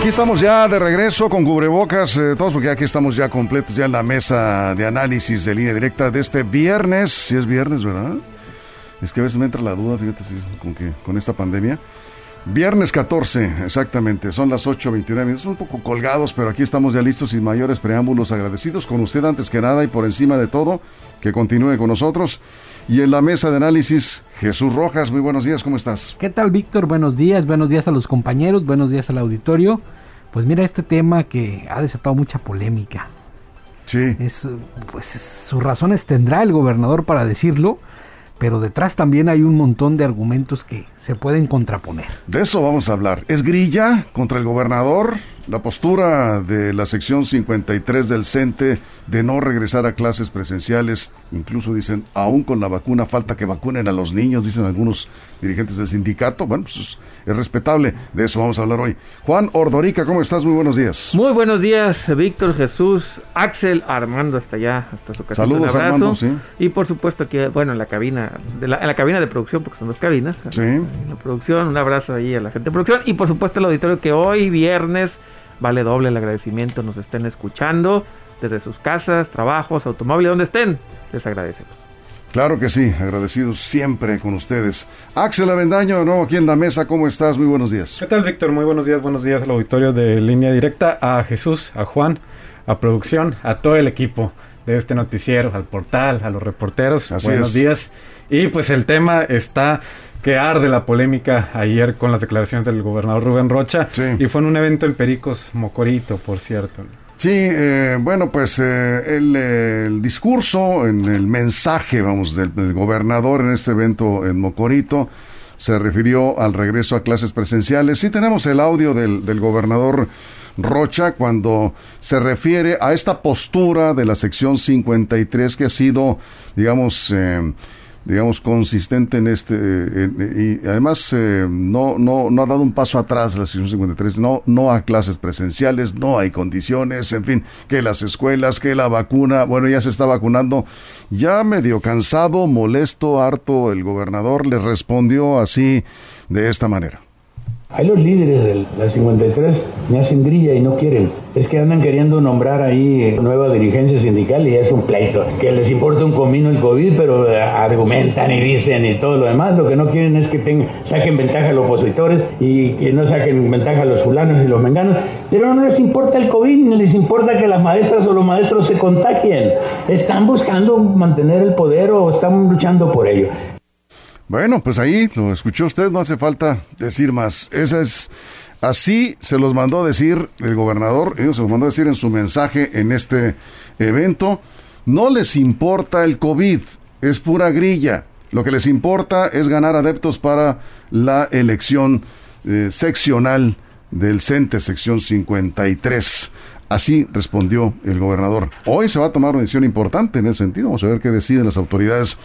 Aquí estamos ya de regreso con cubrebocas, eh, todos porque aquí estamos ya completos ya en la mesa de análisis de línea directa de este viernes, si es viernes, ¿verdad? Es que a veces me entra la duda, fíjate, con, que, con esta pandemia. Viernes 14, exactamente, son las 8.29 minutos, un poco colgados, pero aquí estamos ya listos sin mayores preámbulos, agradecidos con usted antes que nada y por encima de todo, que continúe con nosotros. Y en la mesa de análisis, Jesús Rojas, muy buenos días, ¿cómo estás? ¿Qué tal, Víctor? Buenos días, buenos días a los compañeros, buenos días al auditorio. Pues mira este tema que ha desatado mucha polémica. Sí. Es, pues sus razones tendrá el gobernador para decirlo, pero detrás también hay un montón de argumentos que se pueden contraponer. De eso vamos a hablar. ¿Es grilla contra el gobernador? La postura de la sección 53 del CENTE de no regresar a clases presenciales, incluso dicen, aún con la vacuna, falta que vacunen a los niños, dicen algunos dirigentes del sindicato. Bueno, pues es respetable. De eso vamos a hablar hoy. Juan Ordorica, ¿cómo estás? Muy buenos días. Muy buenos días, Víctor, Jesús, Axel, Armando, hasta allá, hasta su casa. Saludos, Armando, sí. Y por supuesto aquí, bueno, en la cabina, de la, en la cabina de producción, porque son dos cabinas. Sí. En la producción, un abrazo ahí a la gente de producción. Y por supuesto el auditorio que hoy, viernes, vale doble el agradecimiento, nos estén escuchando desde sus casas, trabajos, automóviles, donde estén. Les agradecemos. Claro que sí, agradecidos siempre con ustedes. Axel Avendaño, nuevo aquí en la mesa, ¿cómo estás? Muy buenos días. ¿Qué tal, Víctor? Muy buenos días, buenos días al auditorio de Línea Directa, a Jesús, a Juan, a producción, a todo el equipo de este noticiero, al portal, a los reporteros. Así buenos es. días. Y pues el tema está que arde la polémica ayer con las declaraciones del gobernador Rubén Rocha. Sí. Y fue en un evento en Pericos, Mocorito, por cierto. Sí, eh, bueno, pues eh, el, el discurso, en el mensaje, vamos, del, del gobernador en este evento en Mocorito, se refirió al regreso a clases presenciales. Sí tenemos el audio del, del gobernador Rocha cuando se refiere a esta postura de la sección 53 que ha sido, digamos, eh, digamos, consistente en este, y además eh, no, no, no ha dado un paso atrás la sección 53, no, no a clases presenciales, no hay condiciones, en fin, que las escuelas, que la vacuna, bueno, ya se está vacunando, ya medio cansado, molesto, harto, el gobernador le respondió así, de esta manera. Hay los líderes de la 53 me hacen grilla y no quieren. Es que andan queriendo nombrar ahí eh, nueva dirigencia sindical y es un pleito. Que les importa un comino el COVID, pero eh, argumentan y dicen y todo lo demás. Lo que no quieren es que saquen ventaja a los opositores y que no saquen ventaja a los fulanos y los menganos. Pero no les importa el COVID, ni les importa que las maestras o los maestros se contagien. Están buscando mantener el poder o están luchando por ello. Bueno, pues ahí lo escuchó usted, no hace falta decir más. Esa es así se los mandó a decir el gobernador, ellos se los mandó a decir en su mensaje en este evento. No les importa el COVID, es pura grilla. Lo que les importa es ganar adeptos para la elección eh, seccional del CENTE, sección 53. Así respondió el gobernador. Hoy se va a tomar una decisión importante en ese sentido. Vamos a ver qué deciden las autoridades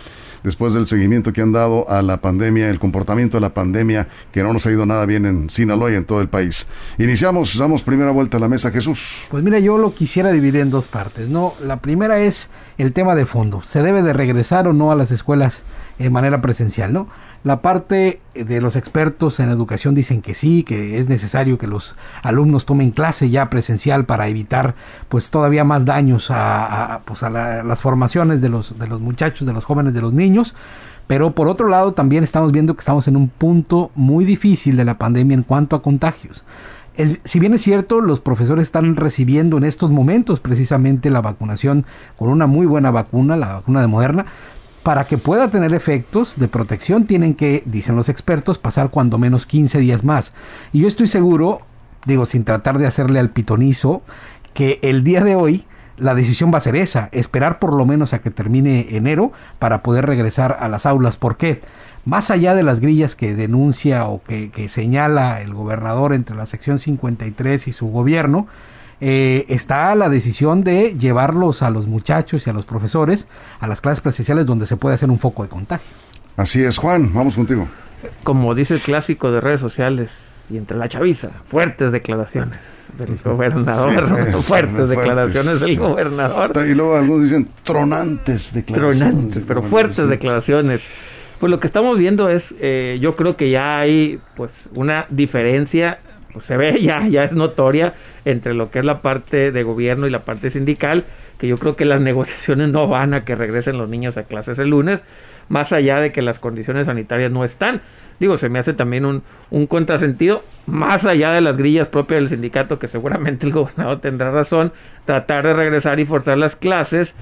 después del seguimiento que han dado a la pandemia, el comportamiento de la pandemia, que no nos ha ido nada bien en Sinaloa y en todo el país. Iniciamos, damos primera vuelta a la mesa, Jesús. Pues mira, yo lo quisiera dividir en dos partes, ¿no? La primera es el tema de fondo. ¿Se debe de regresar o no a las escuelas en manera presencial, no? La parte de los expertos en educación dicen que sí, que es necesario que los alumnos tomen clase ya presencial para evitar pues todavía más daños a, pues, a la- las formaciones de los, de los muchachos, de los jóvenes, de los niños. Pero por otro lado también estamos viendo que estamos en un punto muy difícil de la pandemia en cuanto a contagios. Es- si bien es cierto, los profesores están recibiendo en estos momentos precisamente la vacunación con una muy buena vacuna, la vacuna de Moderna, para que pueda tener efectos de protección tienen que, dicen los expertos, pasar cuando menos 15 días más. Y yo estoy seguro, digo, sin tratar de hacerle al pitonizo, que el día de hoy la decisión va a ser esa, esperar por lo menos a que termine enero para poder regresar a las aulas. ¿Por qué? Más allá de las grillas que denuncia o que, que señala el gobernador entre la sección 53 y su gobierno, eh, está la decisión de llevarlos a los muchachos y a los profesores a las clases presenciales donde se puede hacer un foco de contagio. Así es, Juan, vamos contigo. Como dice el clásico de redes sociales y entre la chaviza, fuertes declaraciones del gobernador, fuertes declaraciones del gobernador. Y luego algunos dicen tronantes declaraciones. Tronantes, pero fuertes declaraciones. Pues lo que estamos viendo es, eh, yo creo que ya hay pues una diferencia pues se ve ya, ya es notoria entre lo que es la parte de gobierno y la parte sindical, que yo creo que las negociaciones no van a que regresen los niños a clases el lunes, más allá de que las condiciones sanitarias no están. Digo, se me hace también un, un contrasentido, más allá de las grillas propias del sindicato, que seguramente el gobernador tendrá razón, tratar de regresar y forzar las clases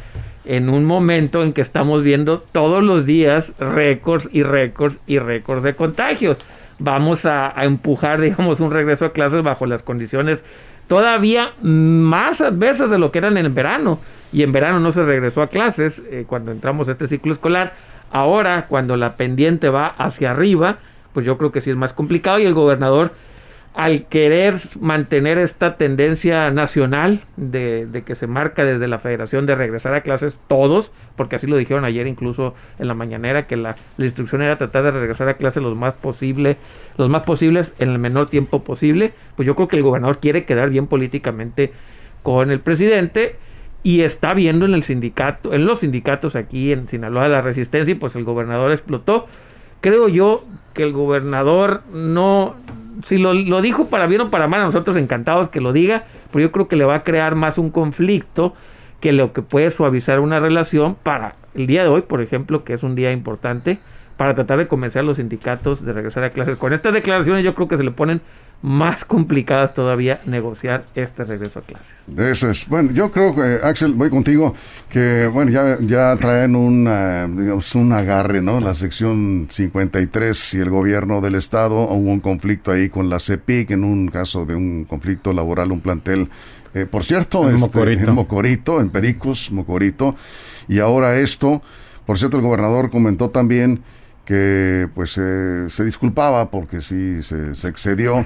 en un momento en que estamos viendo todos los días récords y récords y récords de contagios vamos a, empujar, digamos, un regreso a clases bajo las condiciones todavía más adversas de lo que eran en verano. Y en verano no se regresó a clases eh, cuando entramos a este ciclo escolar. Ahora, cuando la pendiente va hacia arriba, pues yo creo que sí es más complicado y el gobernador al querer mantener esta tendencia nacional de, que se marca desde la federación de regresar a clases todos, porque así lo dijeron ayer incluso en la mañanera, que la, instrucción era tratar de regresar a clases los más posible, los más posibles en el menor tiempo posible, pues yo creo que el gobernador quiere quedar bien políticamente con el presidente y está viendo en el sindicato, en los sindicatos aquí en Sinaloa la resistencia y pues el gobernador explotó. Creo yo que el gobernador no si lo, lo, dijo para bien o para mal, a nosotros encantados que lo diga, pero yo creo que le va a crear más un conflicto que lo que puede suavizar una relación para el día de hoy, por ejemplo, que es un día importante, para tratar de convencer a los sindicatos de regresar a clases. Con estas declaraciones yo creo que se le ponen más complicadas todavía negociar este regreso a clases. Eso es. Bueno, yo creo que, Axel, voy contigo, que, bueno, ya, ya traen un, digamos, un agarre, ¿no? La sección 53 y el gobierno del Estado, hubo un conflicto ahí con la CEPIC, en un caso de un conflicto laboral, un plantel, eh, por cierto, en, este, Mocorito. en Mocorito, en Pericos, Mocorito, y ahora esto, por cierto, el gobernador comentó también que pues eh, se disculpaba porque sí se, se, excedió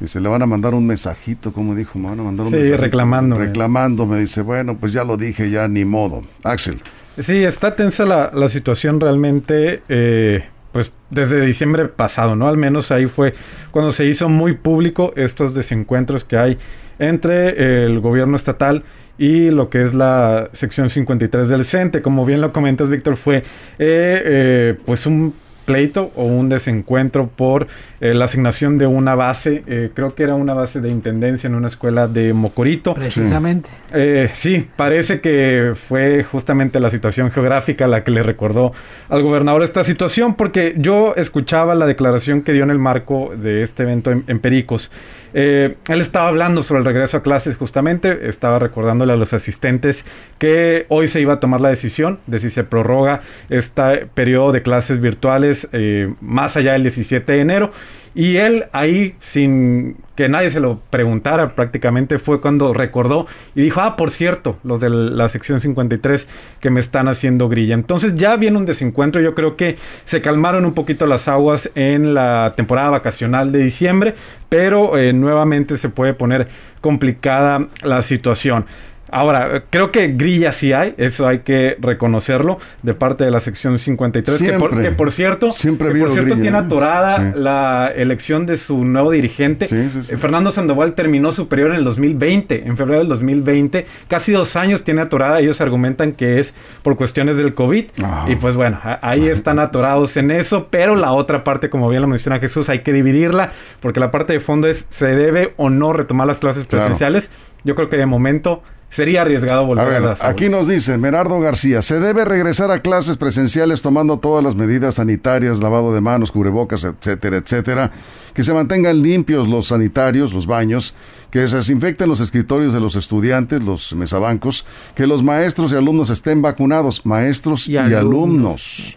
y se le van a mandar un mensajito, como dijo, me van a mandar un sí, mensajito. reclamándome. Reclamándome, dice, bueno, pues ya lo dije, ya ni modo. Axel. Sí, está tensa la, la situación realmente, eh, pues desde diciembre pasado, ¿no? Al menos ahí fue cuando se hizo muy público estos desencuentros que hay entre el gobierno estatal y lo que es la sección 53 del CENTE. Como bien lo comentas, Víctor, fue eh, eh, pues un pleito o un desencuentro por eh, la asignación de una base, eh, creo que era una base de intendencia en una escuela de Mocorito. Precisamente. Eh, sí, parece que fue justamente la situación geográfica la que le recordó al gobernador esta situación, porque yo escuchaba la declaración que dio en el marco de este evento en, en Pericos. Eh, él estaba hablando sobre el regreso a clases justamente, estaba recordándole a los asistentes que hoy se iba a tomar la decisión de si se prorroga este periodo de clases virtuales eh, más allá del 17 de enero. Y él ahí, sin que nadie se lo preguntara prácticamente, fue cuando recordó y dijo, ah, por cierto, los de la sección 53 que me están haciendo grilla. Entonces ya viene un desencuentro, yo creo que se calmaron un poquito las aguas en la temporada vacacional de diciembre, pero eh, nuevamente se puede poner complicada la situación. Ahora, creo que grilla sí hay, eso hay que reconocerlo, de parte de la sección 53, que por, Siempre. que por cierto, Siempre que por cierto grilla, tiene atorada Sí. la elección de su nuevo dirigente. Sí, sí, sí. Eh, Fernando Sandoval terminó superior en el 2020, en febrero del 2020, casi dos años tiene atorada, ellos argumentan que es por cuestiones del COVID, Ah. y pues bueno, ahí están atorados en eso, pero la otra parte, como bien lo menciona Jesús, hay que dividirla, porque la parte de fondo es, ¿se debe o no retomar las clases Claro. presenciales? Yo creo que de momento sería arriesgado A volver a, ver, las aquí aulas. nos dice Merardo García, se debe regresar a clases presenciales tomando todas las medidas sanitarias, lavado de manos, cubrebocas, etcétera, etcétera, que se mantengan limpios los sanitarios, los baños, que se desinfecten los escritorios de los estudiantes, los mesabancos, que los maestros y alumnos estén vacunados, maestros y, Y alumnos. alumnos.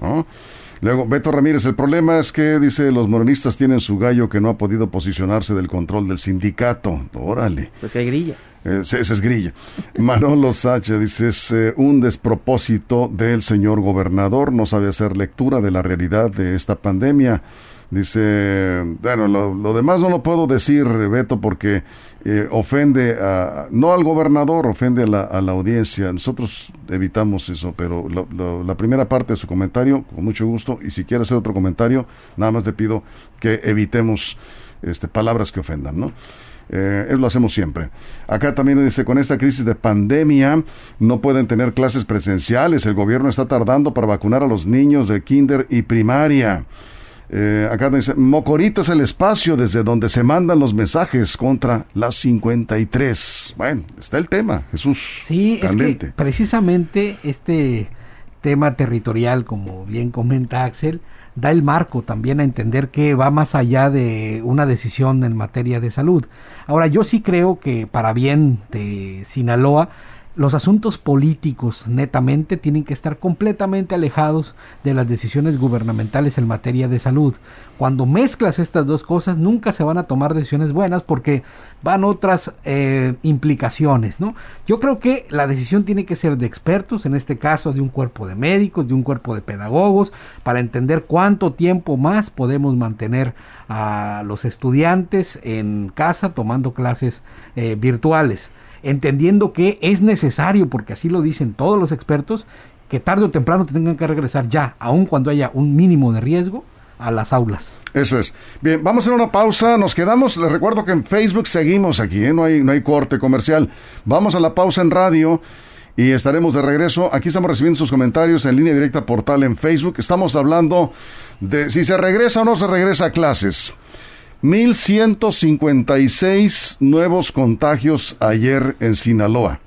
¿no? Luego, Beto Ramírez, el problema es que, dice, los morenistas tienen su gallo que no ha podido posicionarse del control del sindicato. Órale. Pues que hay grilla. Eh, ese es grilla. Manolo Sacha dice, es eh, un despropósito del señor gobernador, no sabe hacer lectura de la realidad de esta pandemia. Dice, bueno, lo, demás no lo puedo decir, Beto, porque eh, ofende a, no al gobernador, ofende a la, audiencia. Nosotros evitamos eso, pero la primera parte de su comentario, con mucho gusto, y si quiere hacer otro comentario, nada más le pido que evitemos este, palabras que ofendan, ¿no? Eh, eso lo hacemos siempre. Acá también dice, con esta crisis de pandemia no pueden tener clases presenciales. El gobierno está tardando para vacunar a los niños de kinder y primaria. Eh, acá dice, Mocorito es el espacio desde donde se mandan los mensajes contra las 53. Bueno, está el tema, Jesús. Sí, es que precisamente este tema territorial, como bien comenta Axel, da el marco también a entender que va más allá de una decisión en materia de salud. Ahora, yo sí creo que para bien de Sinaloa, los asuntos políticos netamente tienen que estar completamente alejados de las decisiones gubernamentales en materia de salud. Cuando mezclas estas dos cosas nunca se van a tomar decisiones buenas porque van otras eh, implicaciones, ¿no? Yo creo que la decisión tiene que ser de expertos, en este caso de un cuerpo de médicos, de un cuerpo de pedagogos, para entender cuánto tiempo más podemos mantener a los estudiantes en casa tomando clases eh, virtuales entendiendo que es necesario, porque así lo dicen todos los expertos, que tarde o temprano tengan que regresar ya, aun cuando haya un mínimo de riesgo, a las aulas. Eso es. Bien, vamos a hacer una pausa, nos quedamos, les recuerdo que en Facebook seguimos aquí, ¿eh? no, hay, no hay corte comercial. Vamos a la pausa en radio y estaremos de regreso. Aquí estamos recibiendo sus comentarios en línea directa portal en Facebook. Estamos hablando de si se regresa o no se regresa a clases. 1.156 nuevos contagios ayer en Sinaloa.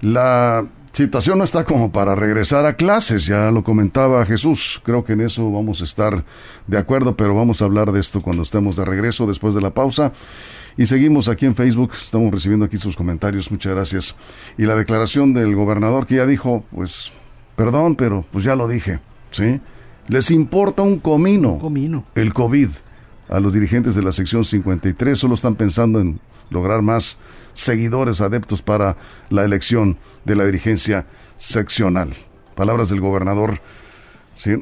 La situación no está como para regresar a clases, ya lo comentaba Jesús. Creo que en eso vamos a estar de acuerdo, pero vamos a hablar de esto cuando estemos de regreso después de la pausa. Y seguimos aquí en Facebook, estamos recibiendo aquí sus comentarios, muchas gracias. Y la declaración del gobernador que ya dijo, pues, perdón, pero pues ya lo dije, ¿sí? Les importa un comino, comino. el COVID a los dirigentes de la sección 53, solo están pensando en lograr más seguidores adeptos para la elección de la dirigencia seccional. Palabras del gobernador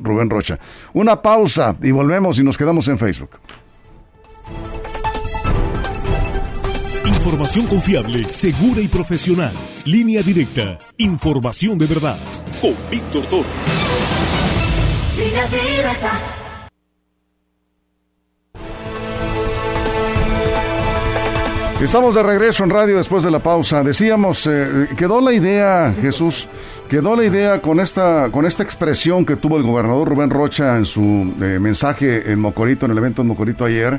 Rubén Rocha. Una pausa y volvemos y nos quedamos en Facebook. Información confiable, segura y profesional. Línea directa. Información de verdad. Con Víctor Toro. Línea directa. Estamos de regreso en radio después de la pausa. Decíamos, eh, quedó la idea, Jesús, quedó la idea con esta, con esta expresión que tuvo el gobernador Rubén Rocha en su eh, mensaje en Mocorito, en el evento en Mocorito ayer,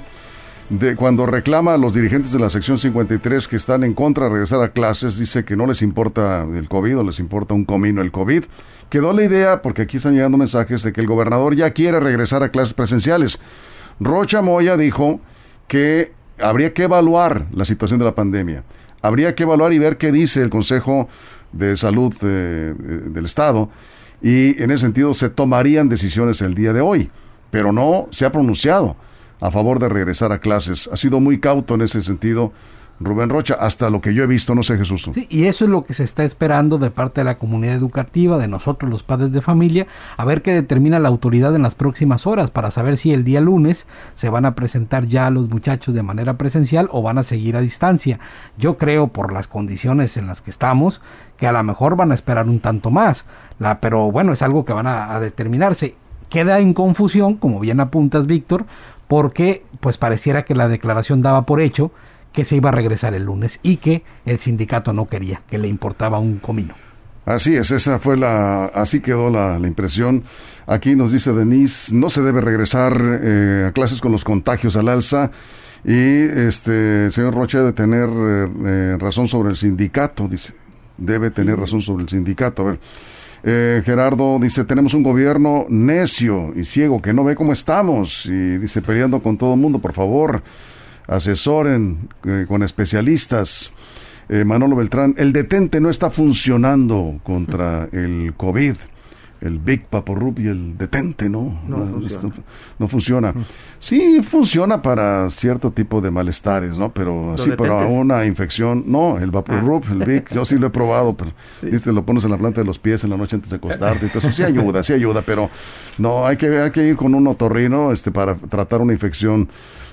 de cuando reclama a los dirigentes de la sección 53 que están en contra de regresar a clases, dice que no les importa el COVID o les importa un comino el COVID. Quedó la idea, porque aquí están llegando mensajes de que el gobernador ya quiere regresar a clases presenciales. Rocha Moya dijo que habría que evaluar la situación de la pandemia. Habría que evaluar y ver qué dice el Consejo de Salud eh, eh, del Estado y en ese sentido se tomarían decisiones el día de hoy, pero no se ha pronunciado a favor de regresar a clases. Ha sido muy cauto en ese sentido Rubén Rocha, hasta lo que yo he visto, no sé Jesús. Sí, y eso es lo que se está esperando de parte de la comunidad educativa, de nosotros los padres de familia, a ver qué determina la autoridad en las próximas horas para saber si el día lunes se van a presentar ya los muchachos de manera presencial o van a seguir a distancia. Yo creo por las condiciones en las que estamos que a lo mejor van a esperar un tanto más, la, pero bueno, es algo que van a, a determinarse. Queda en confusión, como bien apuntas Víctor, porque pues pareciera que la declaración daba por hecho que se iba a regresar el lunes y que el sindicato no quería, que le importaba un comino. Así es, esa fue la, así quedó la, impresión. Aquí nos dice Denise, no se debe regresar eh, a clases con los contagios al alza y este el señor Rocha debe tener eh, eh, razón sobre el sindicato, dice, debe tener razón sobre el sindicato. A ver, Gerardo dice, tenemos un gobierno necio y ciego que no ve cómo estamos y dice, peleando con todo el mundo, por favor asesoren eh, con especialistas. Eh, Manolo Beltrán, el detente no está funcionando contra el COVID. El Big Paporrup y el detente, ¿no? No funciona. no funciona. Sí, funciona para cierto tipo de malestares, ¿no? Pero ¿Los sí, para una infección, no, el Vaporrup, el Big, yo sí lo he probado, pero viste, lo pones en la planta de los pies en la noche antes de acostarte, y todo eso sí ayuda, sí ayuda, pero no, hay que, hay que ir con un otorrino este, para tratar una infección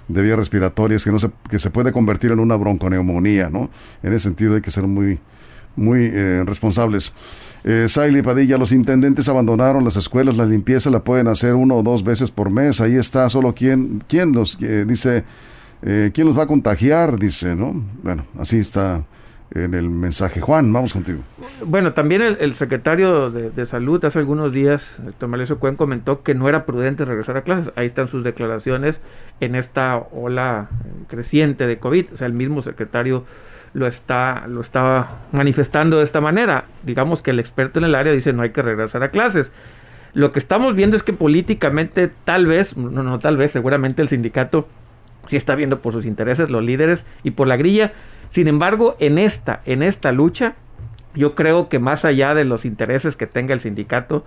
de vías respiratorias que no se, que se puede convertir en una bronconeumonía, ¿no? En ese sentido hay que ser muy, muy eh, responsables. Eh, Saily Padilla, los intendentes abandonaron las escuelas, la limpieza la pueden hacer uno o dos veces por mes, ahí está, solo quién, quién los, eh, dice, eh, quién los va a contagiar, dice, ¿no? Bueno, así está en el mensaje. Juan, vamos contigo. Bueno, también el, secretario de, Salud hace algunos días, Héctor Malecio Cuen, comentó que no era prudente regresar a clases. Ahí están sus declaraciones en esta ola eh, creciente de COVID. O sea, el mismo secretario lo está, lo está manifestando de esta manera. Digamos que el experto en el área dice no hay que regresar a clases. Lo que estamos viendo es que políticamente, tal vez, no, no tal vez, seguramente el sindicato sí está viendo por sus intereses, los líderes y por la grilla. Sin embargo, en esta, en esta lucha, yo creo que más allá de los intereses que tenga el sindicato,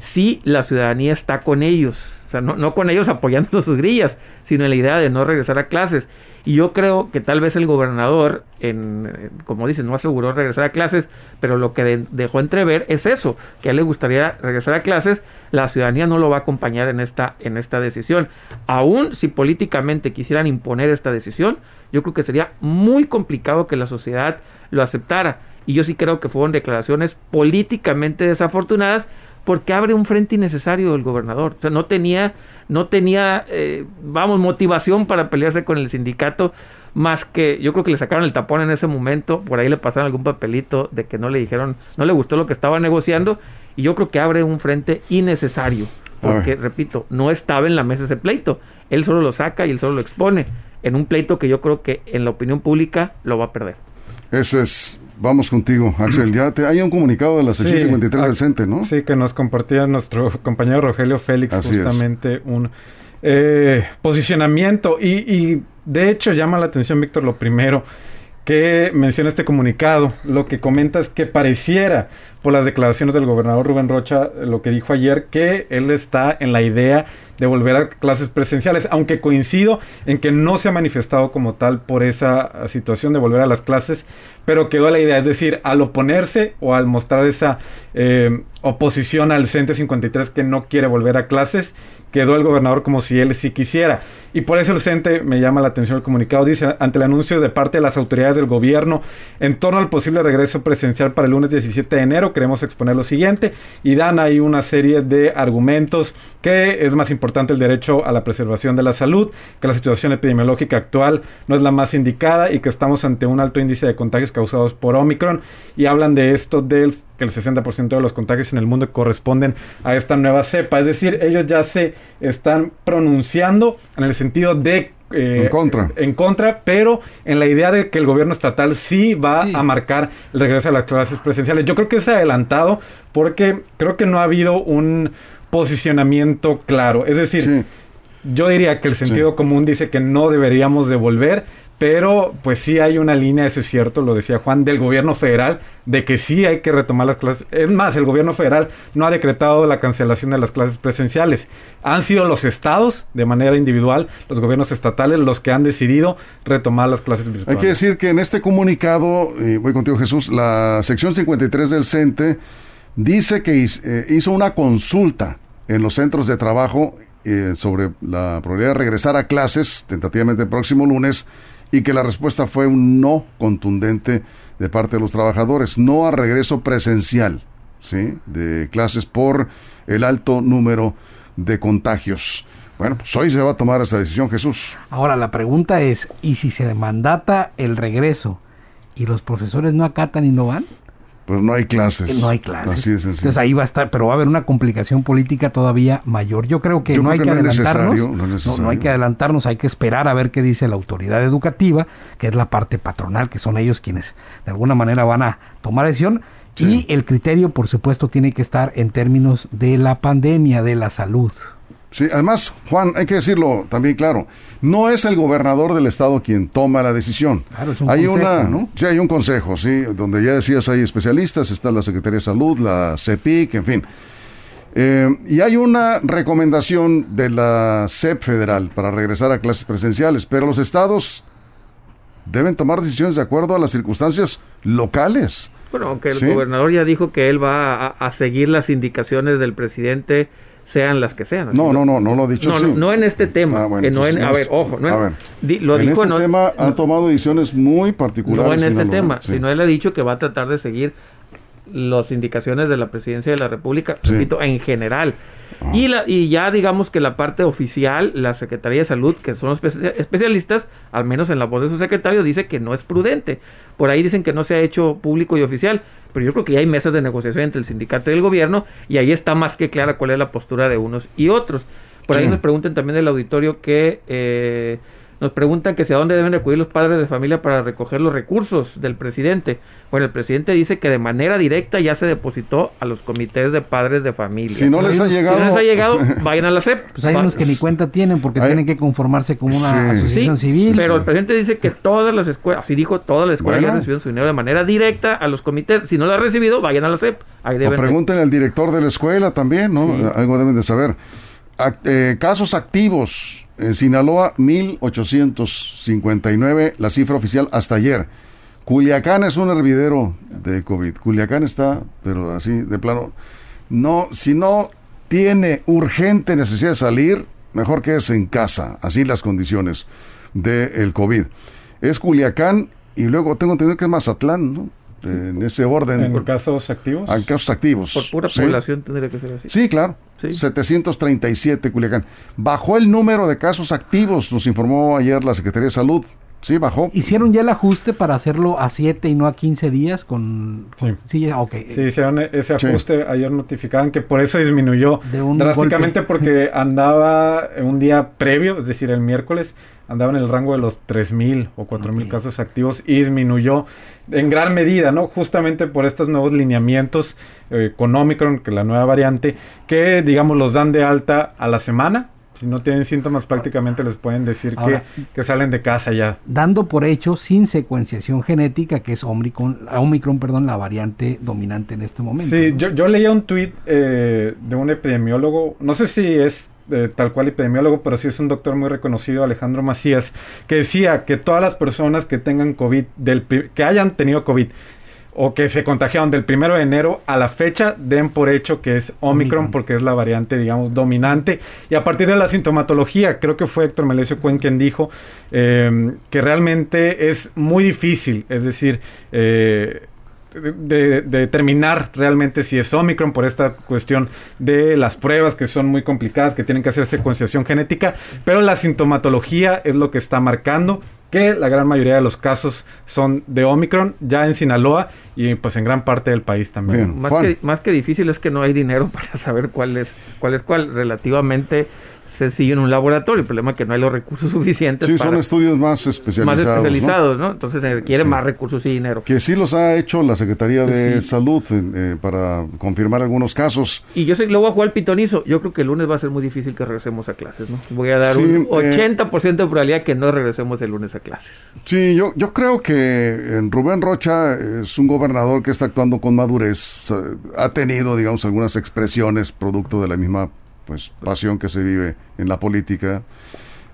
sí la ciudadanía está con ellos. O sea, no, no con ellos apoyando sus grillas, sino en la idea de no regresar a clases. Y yo creo que tal vez el gobernador, en, como dice, no aseguró regresar a clases, pero lo que de- dejó entrever es eso, que a él le gustaría regresar a clases, la ciudadanía no lo va a acompañar en esta, en esta decisión. Aún si políticamente quisieran imponer esta decisión, yo creo que sería muy complicado que la sociedad lo aceptara. Y yo sí creo que fueron declaraciones políticamente desafortunadas porque abre un frente innecesario el gobernador. O sea, no tenía, no tenía, eh, vamos, motivación para pelearse con el sindicato, más que yo creo que le sacaron el tapón en ese momento, por ahí le pasaron algún papelito de que no le dijeron, no le gustó lo que estaba negociando, y yo creo que abre un frente innecesario, porque, repito, no estaba en la mesa ese pleito, él solo lo saca y él solo lo expone, en un pleito que yo creo que en la opinión pública lo va a perder. Eso es, vamos contigo, Axel. Ya te, hay un comunicado de la sección Sí, 53 ah, del CENTE, ¿no? Sí, que nos compartía nuestro compañero Rogelio Félix Así es. justamente un eh, posicionamiento y, y de hecho llama la atención, Víctor, lo primero que menciona este comunicado. Lo que comenta es que pareciera, por las declaraciones del gobernador Rubén Rocha, lo que dijo ayer, que él está en la idea de volver a clases presenciales, aunque coincido en que no se ha manifestado como tal por esa situación de volver a las clases, pero quedó la idea, es decir, al oponerse o al mostrar esa eh, oposición al CENTE 53 que no quiere volver a clases, quedó el gobernador como si él sí quisiera. Y por eso el CENTE me llama la atención el comunicado. Dice, ante el anuncio de parte de las autoridades del gobierno en torno al posible regreso presencial para el lunes 17 de enero, queremos exponer lo siguiente. Y dan ahí una serie de argumentos que es más importante el derecho a la preservación de la salud, que la situación epidemiológica actual no es la más indicada y que estamos ante un alto índice de contagios causados por Omicron. Y hablan de esto del que el 60% de los contagios en el mundo corresponden a esta nueva cepa. Es decir, ellos ya se están pronunciando en el sentido de... eh, En contra. En contra, pero en la idea de que el gobierno estatal sí va Sí. a marcar el regreso a las clases presenciales. Yo creo que es adelantado porque creo que no ha habido un posicionamiento claro. Es decir, Sí. yo diría que el sentido Sí. común dice que no deberíamos devolver, pero pues sí hay una línea, eso es cierto, lo decía Juan, del gobierno federal, de que sí hay que retomar las clases. Es más, el gobierno federal no ha decretado la cancelación de las clases presenciales. Han sido los estados, de manera individual, los gobiernos estatales, los que han decidido retomar las clases Hay virtuales. que decir que en este comunicado, y voy contigo Jesús, la sección 53 del CENTE dice que eh, hizo una consulta en los centros de trabajo eh, sobre la probabilidad de regresar a clases tentativamente el próximo lunes y que la respuesta fue un no contundente de parte de los trabajadores, no a regreso presencial, ¿sí? De clases por el alto número de contagios. Bueno, pues hoy se va a tomar esta decisión, Jesús. Ahora la pregunta es, ¿y si se mandata el regreso y los profesores no acatan y no van? Pues no hay clases. No hay clases. Así de sencillo. Entonces ahí va a estar, pero va a haber una complicación política todavía mayor. Yo creo que Yo no creo hay que que, no es adelantarnos. no es hay que adelantarnos, hay que esperar a ver qué dice la autoridad educativa, que es la parte patronal, que son ellos quienes de alguna manera van a tomar decisión. Sí. Y el criterio, por supuesto, tiene que estar en términos de la pandemia, de la salud. Sí, además, Juan, hay que decirlo también claro, no es el gobernador del estado quien toma la decisión. Claro, es un hay consejo, una, ¿no? sí, hay un consejo, sí, donde ya decías hay especialistas, está la Secretaría de Salud, la CEPIC, en fin. Eh, y hay una recomendación de la SEP federal para regresar a clases presenciales, pero los estados deben tomar decisiones de acuerdo a las circunstancias locales. Bueno, aunque el Sí. gobernador ya dijo que él va a, a seguir las indicaciones del presidente, sean las que sean. No, no, no, no lo ha dicho No, así. no, no en este tema. Ah, bueno, que no en- a ver, ojo, no en- a ver. di- lo en dijo este no- tema ha tomado decisiones muy particulares. no en este Sinaloa, tema, sí. sino él ha dicho que va a tratar de seguir las indicaciones de la presidencia de la República, Sí. repito, en general. Y, la, y ya digamos que la parte oficial, la Secretaría de Salud, que son los espe- especialistas, al menos en la voz de su secretario, dice que no es prudente. Por ahí dicen que no se ha hecho público y oficial, pero yo creo que ya hay mesas de negociación entre el sindicato y el gobierno y ahí está más que clara cuál es la postura de unos y otros. Por ahí Sí. nos preguntan también del auditorio que eh, nos preguntan que si a dónde deben acudir los padres de familia para recoger los recursos del presidente. Bueno, el presidente dice que de manera directa ya se depositó a los comités de padres de familia. Si no les ha Si Si llegado. no les ha llegado, vayan a la CEP. Pues hay Va- unos que ni cuenta tienen porque Hay- tienen que conformarse como una Sí. asociación Sí, civil. pero el presidente dice que todas las escuelas, así dijo, todas las escuelas Bueno. ya recibieron su dinero de manera directa a los comités. Si no lo ha recibido, vayan a la CEP. Ahí O pregúntenle al director de la escuela también, ¿no? Sí. Algo deben de saber. Ac- eh, casos activos en Sinaloa, 1859, la cifra oficial hasta ayer. Culiacán es un hervidero de COVID. Culiacán está, pero así, de plano. No, si no tiene urgente necesidad de salir, mejor quédese en casa. Así las condiciones del COVID. Es Culiacán y luego tengo entendido que es Mazatlán, ¿no? En ese orden. En casos activos. Hay casos activos. Por pura Sí. población tendría que ser así. Sí, claro. Sí. 737 Culiacán. Bajó el número de casos activos, nos informó ayer la Secretaría de Salud. Sí, bajó. Hicieron ya el ajuste para hacerlo a 7 y no a 15 días con... Sí. Sí, ok. Sí, hicieron ese Sí. ajuste. Ayer notificaban que por eso disminuyó De un drásticamente golpe. porque andaba un día previo, es decir, el miércoles, andaba en el rango de los 3.000 o 4.000 Ok. casos activos y disminuyó en gran medida, ¿no? Justamente por estos nuevos lineamientos eh, con Omicron, que es la nueva variante, que digamos los dan de alta a la semana. Si no tienen síntomas, prácticamente les pueden decir Ahora- que, que salen de casa ya. Dando por hecho sin secuenciación genética que es Omicron, Omicron perdón, la variante dominante en este momento. Sí, ¿no? yo, yo leía un tuit eh, de un epidemiólogo, no sé si es eh, tal cual epidemiólogo, pero sí es un doctor muy reconocido, Alejandro Macías, que decía que todas las personas que tengan COVID, del, que hayan tenido COVID o que se contagiaron del primero de enero a la fecha, den por hecho que es Omicron, porque es la variante, digamos, dominante. Y a partir de la sintomatología, creo que fue Héctor Melesio Cuen quien dijo eh, que realmente es muy difícil, es decir, eh, de, de determinar realmente si es Omicron por esta cuestión de las pruebas que son muy complicadas, que tienen que hacer secuenciación genética, pero la sintomatología es lo que está marcando que la gran mayoría de los casos son de Omicron ya en Sinaloa y pues en gran parte del país también. Bien. Más que, más que difícil es que no hay dinero para saber cuál es cuál. Es cuál. Relativamente sencillo en un laboratorio. El problema es que no hay los recursos suficientes Sí, para son estudios más más especializados. ¿no? especializados, ¿no? Entonces se requiere Sí. más recursos y dinero. Que sí los ha hecho la Secretaría de Sí. Salud eh, eh, para confirmar algunos casos. Y yo sé que luego voy a jugar al pitonizo. Yo creo que el lunes va a ser muy difícil que regresemos a clases, ¿no? Voy a dar Sí, un eh, 80% de probabilidad que no regresemos el lunes a clases. Sí, yo, yo creo que en Rubén Rocha es un gobernador que está actuando con madurez. O sea, ha tenido, digamos, algunas expresiones producto de la misma pues pasión que se vive en la política.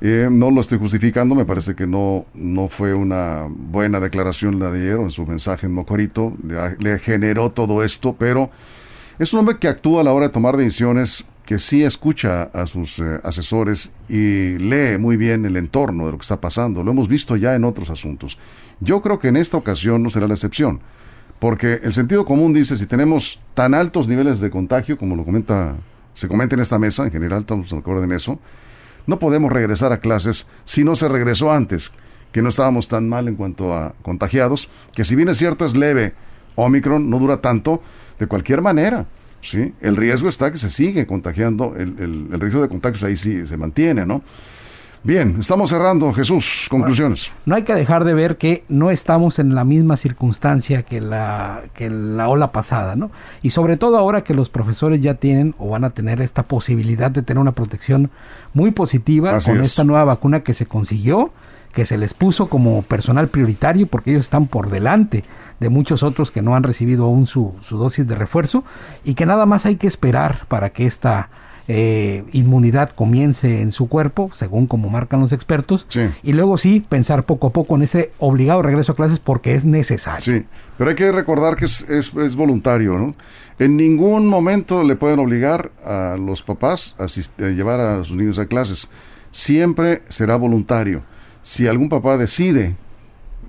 Eh, no lo estoy justificando, me parece que no, no fue una buena declaración la de ayer en su mensaje en Mocorito. Le, le generó todo esto, pero es un hombre que actúa a la hora de tomar decisiones, que sí escucha a sus eh, asesores y lee muy bien el entorno de lo que está pasando. Lo hemos visto ya en otros asuntos. Yo creo que en esta ocasión no será la excepción, porque el sentido común dice, si tenemos tan altos niveles de contagio, como lo comenta, se comenta en esta mesa, en general estamos de acuerdo en eso, no podemos regresar a clases si no se regresó antes, que no estábamos tan mal en cuanto a contagiados, que si bien es cierto es leve, Omicron no dura tanto, de cualquier manera, ¿sí? El riesgo está que se sigue contagiando, el, el, el riesgo de contagios ahí sí se mantiene, ¿no? Bien, estamos cerrando, Jesús, conclusiones. No hay que dejar de ver que no estamos en la misma circunstancia que la, que la ola pasada, ¿no? Y sobre todo ahora que los profesores ya tienen o van a tener esta posibilidad de tener una protección muy positiva Así con es. esta nueva vacuna que se consiguió, que se les puso como personal prioritario porque ellos están por delante de muchos otros que no han recibido aún su, su dosis de refuerzo y que nada más hay que esperar para que esta eh, inmunidad comience en su cuerpo, según como marcan los expertos, Sí. y luego sí pensar poco a poco en ese obligado regreso a clases porque es necesario. Sí, pero hay que recordar que es, es- es voluntario, ¿no? En ningún momento le pueden obligar a los papás a, a llevar a sus niños a clases. Siempre será voluntario. Si algún papá decide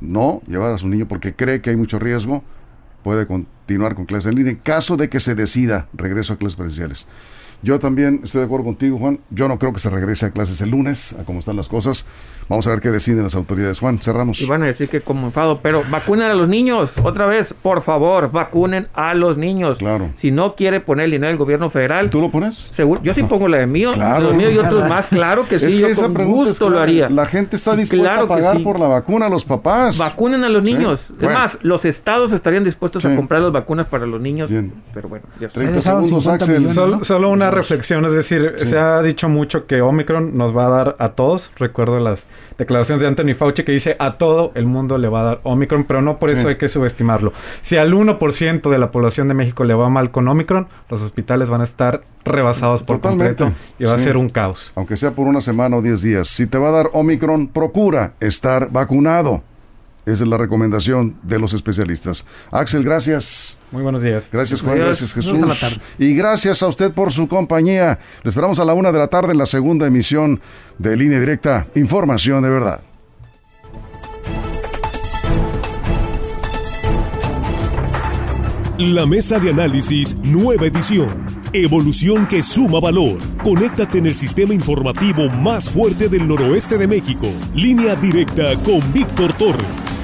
no llevar a su niño porque cree que hay mucho riesgo, puede continuar con clases en línea en caso de que se decida regreso a clases presenciales. Yo también estoy de acuerdo contigo, Juan. Yo no creo que se regrese a clases el lunes, a cómo están las cosas. Vamos a ver qué deciden las autoridades. Juan, cerramos. Y van a decir que como enfado, pero vacunen a los niños, otra vez, por favor, vacunen a los niños. Claro. Si no quiere poner el dinero del gobierno federal, ¿Tú lo pones? seguro, yo sí pongo la de mío, Claro. los míos y otros más, claro que sí, es que yo esa con es gusto lo haría. La gente está dispuesta Claro a pagar sí. por la vacuna a los papás. Vacunen a los Sí, niños. bueno. Es más, los estados estarían dispuestos Sí. a comprar las vacunas para los niños. Bien. Pero bueno, ya está. 30 dejaron segundos, 50 Axel. millones, Solo, ¿no? solo una reflexión, es decir, Sí. se ha dicho mucho que Omicron nos va a dar a todos. Recuerdo las declaraciones de Anthony Fauci que dice a todo el mundo le va a dar Omicron, pero no por eso Sí. hay que subestimarlo. Si al 1% de la población de México le va mal con Omicron, los hospitales van a estar rebasados por Totalmente. completo y va Sí. a ser un caos. Aunque sea por una semana o 10 días. Si te va a dar Omicron, procura estar vacunado. Esa es la recomendación de los especialistas. Axel, gracias. Muy buenos días. Gracias, Juan. Gracias, Jesús. tarde. Y gracias a usted por su compañía. Lo esperamos a la una de la tarde en la segunda emisión de Línea Directa. Información de verdad. La mesa de análisis, nueva edición. Evolución que suma valor. Conéctate en el sistema informativo más fuerte del noroeste de México. Línea directa con Víctor Torres.